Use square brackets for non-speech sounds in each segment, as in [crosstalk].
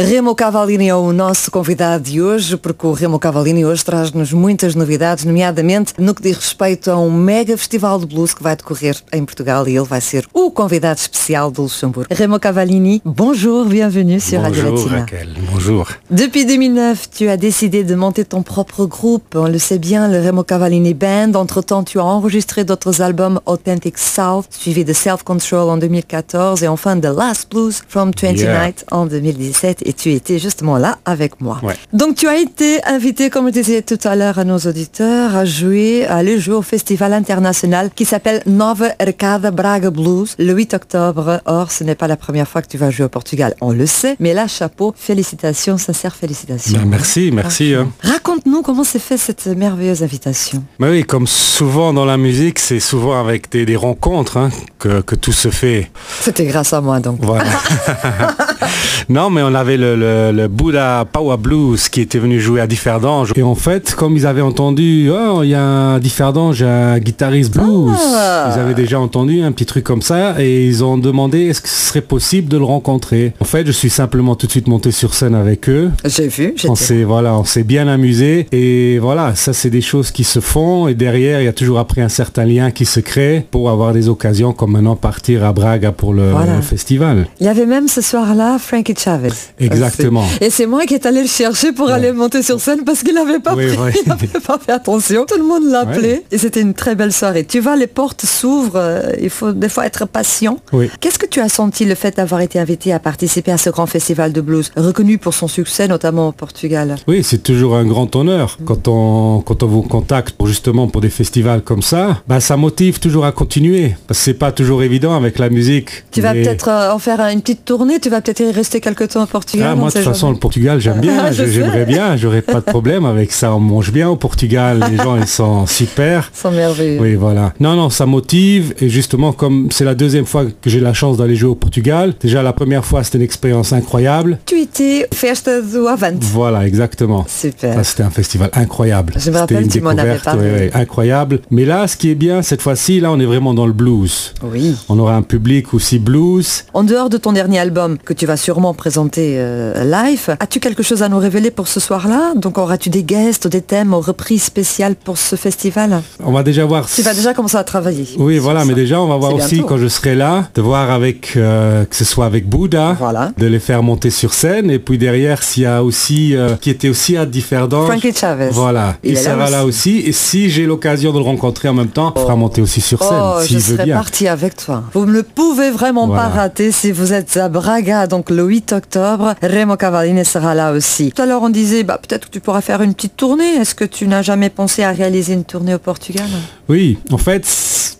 Remo Cavallini é o nosso convidado de hoje, porque o Remo Cavallini hoje traz-nos muitas novidades, nomeadamente no que diz respeito a um mega festival de blues que vai decorrer em Portugal e ele vai ser o convidado especial do Luxembourg. Remo Cavallini, bonjour, bienvenue sur bonjour, Radio Latina. Raquel, bonjour. Depuis 2009, tu as décidé de monter ton propre groupe, on le sait bien, le Remo Cavallini Band. Entre-temps, tu as enregistré d'autres albums Authentic South, suivi de Self Control en 2014 et enfin The Last Blues from 20 Yeah. Night en 2017 et tu étais justement là avec moi. Ouais. Donc tu as été invité, comme je disais tout à l'heure à nos auditeurs, à jouer, à aller jouer au festival international qui s'appelle Nova Arcada Braga Blues le 8 octobre. Or, ce n'est pas la première fois que tu vas jouer au Portugal, on le sait, mais là, chapeau, félicitations, sincères félicitations. Ben, merci, merci. hein. Raconte-nous comment s'est fait cette merveilleuse invitation. Ben oui, comme souvent dans la musique, c'est souvent avec des, des rencontres hein, que, que tout se fait. C'était grâce à moi donc. Voilà. [laughs] [laughs] non, mais on avait le, le, le Buddha Power Blues qui était venu jouer à Differdange. Et en fait, comme ils avaient entendu, oh, il y a un Differdange, un guitariste blues. Ah. Ils avaient déjà entendu un petit truc comme ça et ils ont demandé est-ce que ce serait possible de le rencontrer. En fait, je suis simplement tout de suite monté sur scène avec eux. J'ai vu, On s'est voilà, on s'est bien amusé et voilà, ça c'est des choses qui se font et derrière il y a toujours après un certain lien qui se crée pour avoir des occasions comme maintenant partir à Braga pour le, Voilà. le festival. Il y avait même ce soir-là Frankie Chavez. Exactement. Et c'est moi qui est allé le chercher pour aller monter sur scène parce qu'il n'avait pas, Oui, pris- oui. [laughs] il avait pas fait attention. Tout le monde l'appelait. Ouais. Et c'était une très belle soirée. Tu vois, les portes s'ouvrent. euh, Il faut des fois être patient. Oui. Qu'est-ce que tu as senti le fait d'avoir été invité à participer à ce grand festival de blues, reconnu pour son succès, notamment au Portugal? Oui, c'est toujours un grand honneur quand on quand on vous contacte pour justement pour des festivals comme ça. Bah ça motive toujours à continuer parce que c'est pas toujours évident avec la musique. Tu vas peut-être euh, en faire une petite tournée, tu vas peut-être y rester quelque temps au Portugal. Ah, moi, de toute façon, le Portugal, j'aime bien. [laughs] J'aimerais bien. J'aurais pas de problème avec ça. On mange bien au Portugal. Les gens, ils sont super. C'est merveilleux. Oui, voilà. Non, non, ça motive. Et justement, comme c'est la deuxième fois que j'ai la chance d'aller jouer au Portugal, déjà la première fois, c'était une expérience incroyable. Tu étais festa do Avante. Voilà, exactement. Super. Ça, c'était un festival incroyable. Je me rappelle, une tu m'en avais parlé. ouais, ouais, incroyable. Mais là, ce qui est bien, cette fois-ci, là, on est vraiment dans le blues. Oui. On aura un public aussi blues. En dehors de ton dernier album que tu vas sûrement présenter euh, live, as-tu quelque chose à nous révéler pour ce soir-là? Donc auras-tu des guests, des thèmes, aux reprises spéciales pour ce festival? On va déjà voir. Tu vas déjà commencer à travailler. Oui, voilà, ça. mais déjà, on va voir aussi bientôt. quand je serai là, de voir avec, euh, que ce soit avec Bouddha, Voilà. de les faire monter sur scène, et puis derrière, s'il y a aussi, euh, qui était aussi à Differdange. Frankie Chavez. Voilà, Il il, est là sera là aussi, et si j'ai l'occasion de le rencontrer en même temps, il fera monter aussi sur scène, Oh, je veut serai bien. partie avec toi. Vous ne pouvez vraiment Voilà. pas rater si vous êtes à Braga, donc le 8 octobre. Remo Cavallini sera là aussi. Tout à l'heure, on disait, bah, peut-être que tu pourras faire une petite tournée. Est-ce que tu n'as jamais pensé à réaliser une tournée au Portugal? Oui, en fait,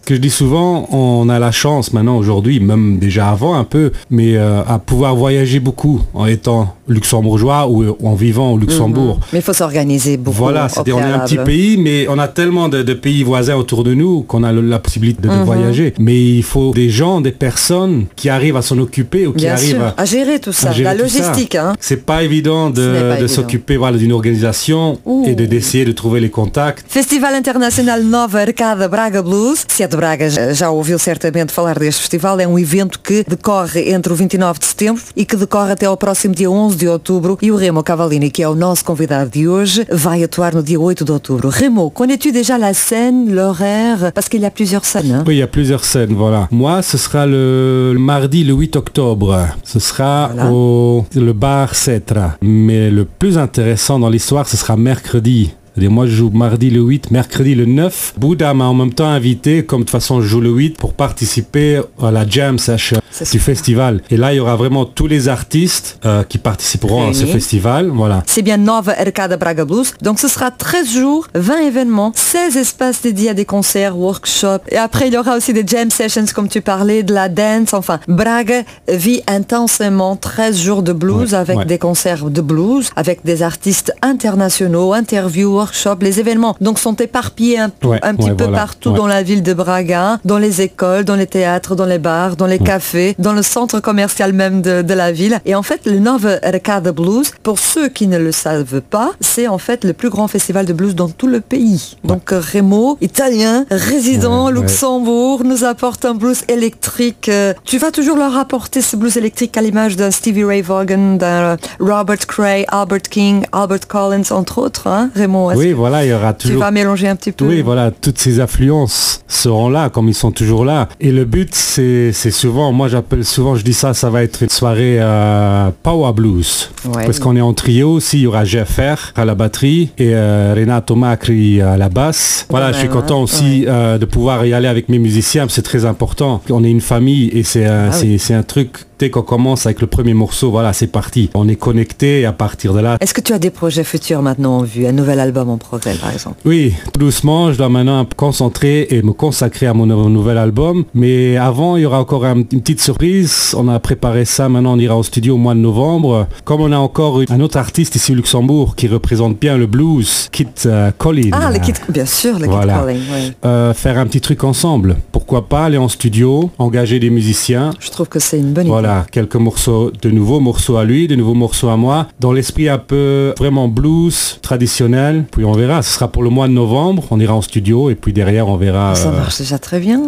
que je dis souvent, on a la chance maintenant aujourd'hui, même déjà avant un peu, mais euh, à pouvoir voyager beaucoup en étant luxembourgeois ou en vivant au Luxembourg. Mais il faut s'organiser beaucoup. Voilà, c'est-à-dire on est un petit pays, mais on a tellement de, de pays voisins autour de nous qu'on a le- la possibilité de, de Mhm. voyager. Mais il faut des gens, des personnes qui arrivent à s'en occuper ou qui Bien arrivent à, à gérer tout ça, gérer la tout logistique. Hein. C'est pas évident de, s'occuper voilà, d'une organisation Ouh. et de- d'essayer de trouver les contacts. Festival Internacional Nova Arcada Braga Blues. Braga, já- já ouviu certamente falar deste festival. É um evento que decorre entre o 29 de setembro e que decorre até ao próximo dia 11 de outubro. E o Remo Cavallini, que é o nosso convidado de hoje, vai atuar no dia 8 de outubro. Remo, connais-tu déjà la scène, l'horaire? Parce qu'il y a plusieurs scènes. hein. Oui, il y a plusieurs scènes, voilà. Moi, ce sera le, le mardi le 8 octobre. Ce sera Voilà. au le bar Cetra. Mais le plus intéressant dans l'histoire, ce sera mercredi. C'est-à-dire, moi, je joue mardi le 8, mercredi le 9. Bouddha m'a en même temps invité, comme de toute façon je joue le 8, pour participer à la jam session du festival. Et là, il y aura vraiment tous les artistes euh, qui participeront à ce festival. Voilà. C'est bien Nova Arcada Braga Blues. Donc ce sera 13 jours, 20 événements, 16 espaces dédiés à des concerts, workshops. Et après, il y aura aussi des jam sessions, comme tu parlais, de la dance. Enfin, Braga vit intensément 13 jours de blues Ouais, avec ouais. des concerts de blues, avec des artistes internationaux, interviews, workshops. Les événements donc sont éparpillés un, Ouais, un petit ouais, peu voilà, partout ouais. dans la ville de Braga, dans les écoles, dans les théâtres, dans les bars, dans les cafés. café dans le centre commercial même de, de la ville. Et en fait, le Nova Arcada Blues, pour ceux qui ne le savent pas, c'est en fait le plus grand festival de blues dans tout le pays. Donc Remo, italien, résident. Luxembourg, nous apporte un blues électrique. Euh, Tu vas toujours leur apporter ce blues électrique à l'image d'un Stevie Ray Vaughan, d'un Robert Cray, Albert King, Albert Collins, entre autres. Hein, Raymond, Oui, que voilà, il y aura tu toujours... vas mélanger un petit peu Oui, voilà, toutes ces affluences seront là, comme ils sont toujours là. Et le but, c'est souvent, moi j'appelle souvent, je dis ça, ça va être une soirée euh, Power Blues. Ouais. Parce qu'on est en trio aussi, il y aura GFR à la batterie et euh, Renato Macri à la basse. Voilà, Ouais, je suis ouais, content aussi euh, de pouvoir y aller avec mes musiciens, c'est très important. On est une famille et c'est un, Ah oui. un truc, dès qu'on commence avec le premier morceau, voilà, c'est parti. On est connecté et à partir de là, Est-ce que tu as des projets futurs maintenant en vue? Un nouvel album en progrès, par exemple? Oui, tout doucement, je dois maintenant me concentrer et me consacrer à mon nou- nouvel album. Mais avant, il y aura encore un- une petite surprise. On a préparé ça, maintenant on ira au studio au mois de novembre. Comme on a encore un autre artiste ici au Luxembourg qui représente bien le blues, Kit euh, Collin. Ah, le kit, bien sûr, le Voilà. kit calling. ouais. Euh, faire un petit truc ensemble. Pourquoi pas aller en studio, engager des musiciens. Je trouve que c'est une bonne idée. Voilà, quelques morceaux, de nouveaux morceaux à lui, de nouveaux morceaux à moi, dans l'esprit un peu vraiment blues, traditionnel. Puis on verra, ce sera pour le mois de novembre, on ira en studio et puis derrière on verra. Ça euh, marche déjà très bien.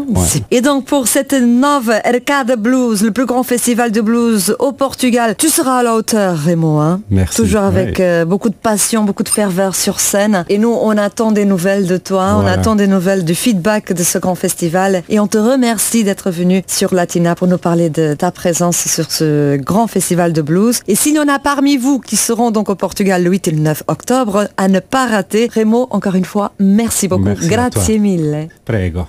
Et donc pour cette Nova Arcada Blues, le plus grand festival de blues au Portugal, tu seras à la hauteur Raymond. Hein Merci. Toujours avec Ouais. euh, beaucoup de passion, beaucoup de ferveur sur scène. Et nous, on attend des nouvelles de toi, on attend des nouvelles du feedback de ce grand festival. Et on te remercie d'être venu sur Latina pour nous parler de ta présence sur ce grand festival de blues. Et s'il y en a parmi vous qui seront donc au Portugal le 8 et le 9 octobre, à ne pas rater. Raymond, encore une fois, merci beaucoup. Merci. Grazie mille. Prego.